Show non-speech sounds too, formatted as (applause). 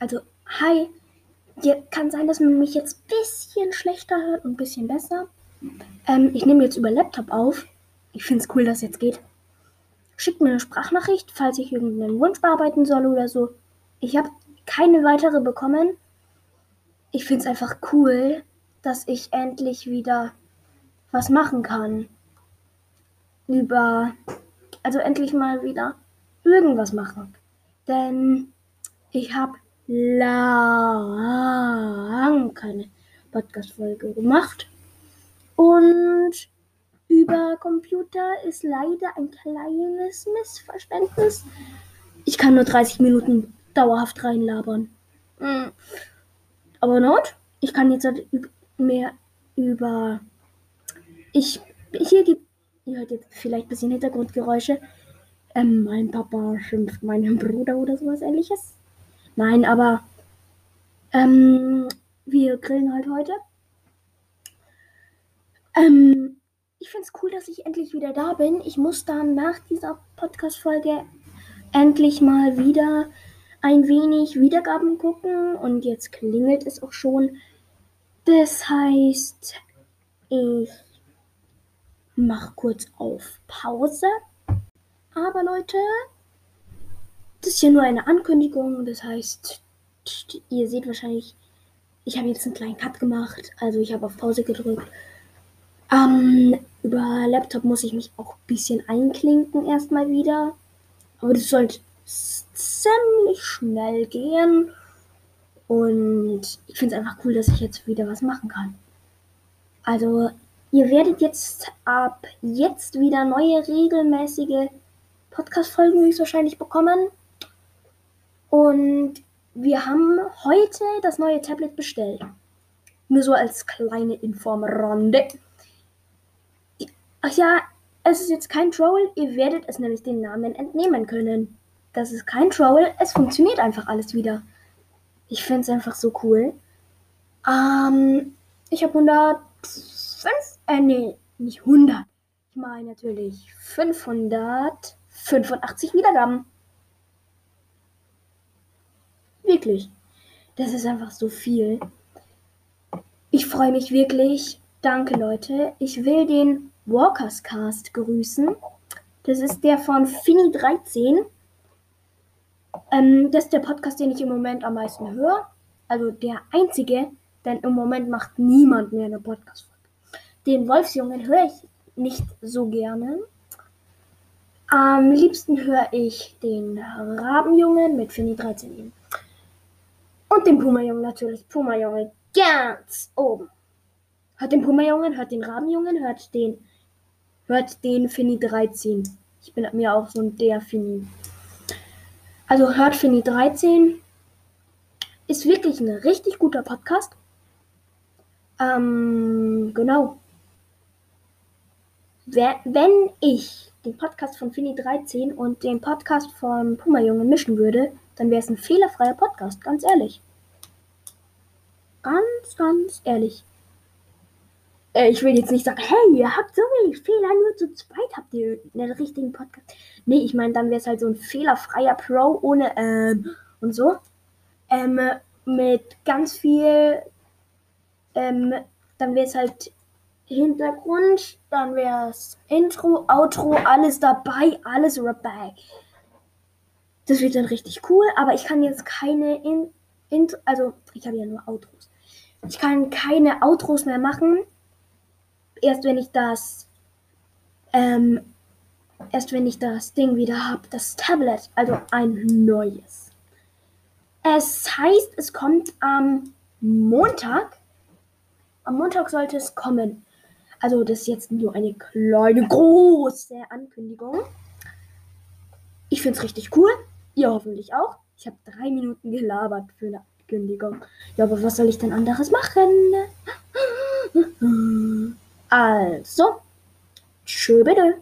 Also, hi. Ja, kann sein, dass man mich jetzt ein bisschen schlechter hört und ein bisschen besser. Ähm, ich nehme jetzt über Laptop auf. Ich finde es cool, dass es jetzt geht. Schickt mir eine Sprachnachricht, falls ich irgendeinen Wunsch bearbeiten soll oder so. Ich habe keine weitere bekommen. Ich finde es einfach cool, dass ich endlich wieder was machen kann. Über, also endlich mal wieder irgendwas machen. Denn ich habe lang keine Podcast-Folge gemacht. Und über Computer ist leider ein kleines Missverständnis. Ich kann nur 30 Minuten dauerhaft reinlabern. Hm. Aber not, ich kann jetzt halt mehr über. Ich. Hier gibt. Ihr hört jetzt vielleicht ein bisschen Hintergrundgeräusche. Ähm, mein Papa schimpft meinen Bruder oder sowas ähnliches. Nein, aber. Ähm, wir grillen halt heute. Ähm, ich finde es cool, dass ich endlich wieder da bin. Ich muss dann nach dieser Podcast-Folge endlich mal wieder ein wenig Wiedergaben gucken. Und jetzt klingelt es auch schon. Das heißt, ich mache kurz auf Pause. Aber Leute, ist ja nur eine Ankündigung. Das heißt, ihr seht wahrscheinlich, ich habe jetzt einen kleinen Cut gemacht. Also ich habe auf Pause gedrückt. Ähm, über Laptop muss ich mich auch ein bisschen einklinken erstmal wieder. Aber das sollte ziemlich schnell gehen. Und ich finde es einfach cool, dass ich jetzt wieder was machen kann. Also, ihr werdet jetzt ab jetzt wieder neue regelmäßige Podcast-Folgen höchstwahrscheinlich bekommen. Und wir haben heute das neue Tablet bestellt. Nur so als kleine Informrunde. Ach ja, es ist jetzt kein Troll, ihr werdet es nämlich den Namen entnehmen können. Das ist kein Troll, es funktioniert einfach alles wieder. Ich finde es einfach so cool. Ähm, ich habe 105, äh, nee, nicht 100. Ich meine natürlich 585 Wiedergaben. Wirklich. Das ist einfach so viel. Ich freue mich wirklich. Danke, Leute. Ich will den Walkers Cast grüßen. Das ist der von Fini13. Ähm, das ist der Podcast, den ich im Moment am meisten höre. Also der einzige, denn im Moment macht niemand mehr eine Podcast-Folge. Den Wolfsjungen höre ich nicht so gerne. Am liebsten höre ich den Rabenjungen mit Fini13 Und den Puma-Jungen natürlich. Puma-Junge ganz oben. Hört den Puma-Jungen, hört den Rabenjungen, hört den hört den Fini 13. Ich bin mir auch so ein der Fini. Also hört Fini 13. Ist wirklich ein richtig guter Podcast. Ähm, genau. Wenn ich den Podcast von Fini 13 und den Podcast von Puma Junge mischen würde, dann wäre es ein fehlerfreier Podcast, ganz ehrlich. Ganz, ganz ehrlich. Äh, ich will jetzt nicht sagen, hey, ihr habt so wenig Fehler, nur zu zweit habt ihr einen richtigen Podcast. Nee, ich meine, dann wäre es halt so ein fehlerfreier Pro ohne ähm und so. Ähm, mit ganz viel, ähm, dann wäre es halt Hintergrund, dann wäre es Intro, Outro, alles dabei, alles dabei. Das wird dann richtig cool, aber ich kann jetzt keine in, in also ich habe ja nur Outros. Ich kann keine Outros mehr machen, erst wenn ich das, ähm, erst wenn ich das Ding wieder habe, das Tablet, also ein neues. Es heißt, es kommt am Montag. Am Montag sollte es kommen. Also das ist jetzt nur eine kleine, große Ankündigung. Ich finde es richtig cool. Ihr hoffentlich auch. Ich habe drei Minuten gelabert für eine Ankündigung. Ja, aber was soll ich denn anderes machen? (gasps) Also, tschö bitte.